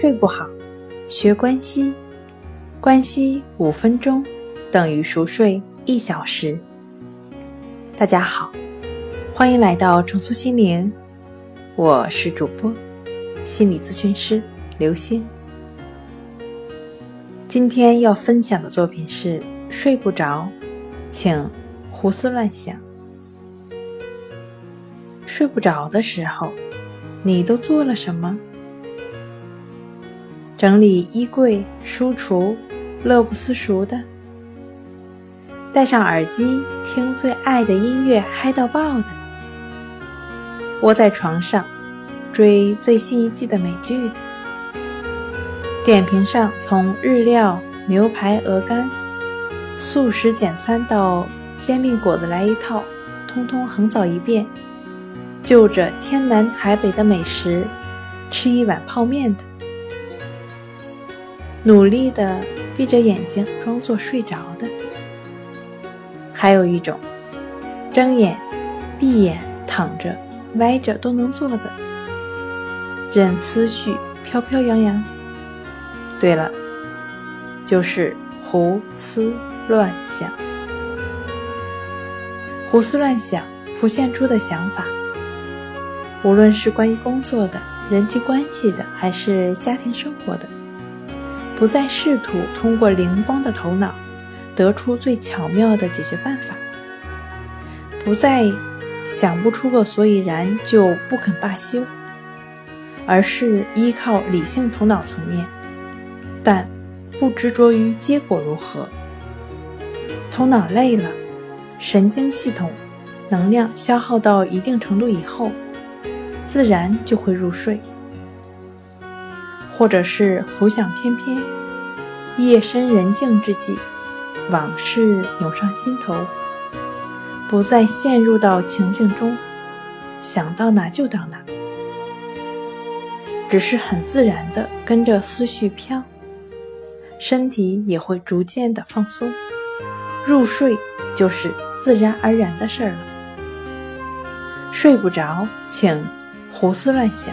睡不好，学关西，关西五分钟等于熟睡一小时。大家好，欢迎来到重塑心灵，我是主播心理咨询师刘星。今天要分享的作品是睡不着，请胡思乱想。睡不着的时候，你都做了什么？整理衣柜、书橱，乐不思蜀的；戴上耳机听最爱的音乐，嗨到爆的；窝在床上追最新一季的美剧的；点评上从日料、牛排、鹅肝、素食简餐到煎饼果子来一套，通通横扫一遍，就着天南海北的美食吃一碗泡面的。努力的闭着眼睛装作睡着的，还有一种睁眼、闭眼、躺着、歪着都能做的，任思绪飘飘扬扬。对了，就是胡思乱想。胡思乱想浮现出的想法，无论是关于工作的、人际关系的，还是家庭生活的。不再试图通过灵光的头脑得出最巧妙的解决办法，不再想不出个所以然就不肯罢休，而是依靠理性头脑层面，但不执着于结果如何。头脑累了，神经系统能量消耗到一定程度以后，自然就会入睡。或者是浮想翩翩，夜深人静之际，往事涌上心头，不再陷入到情境中，想到哪就到哪，只是很自然的跟着思绪飘，身体也会逐渐的放松，入睡就是自然而然的事儿了。睡不着，请胡思乱想。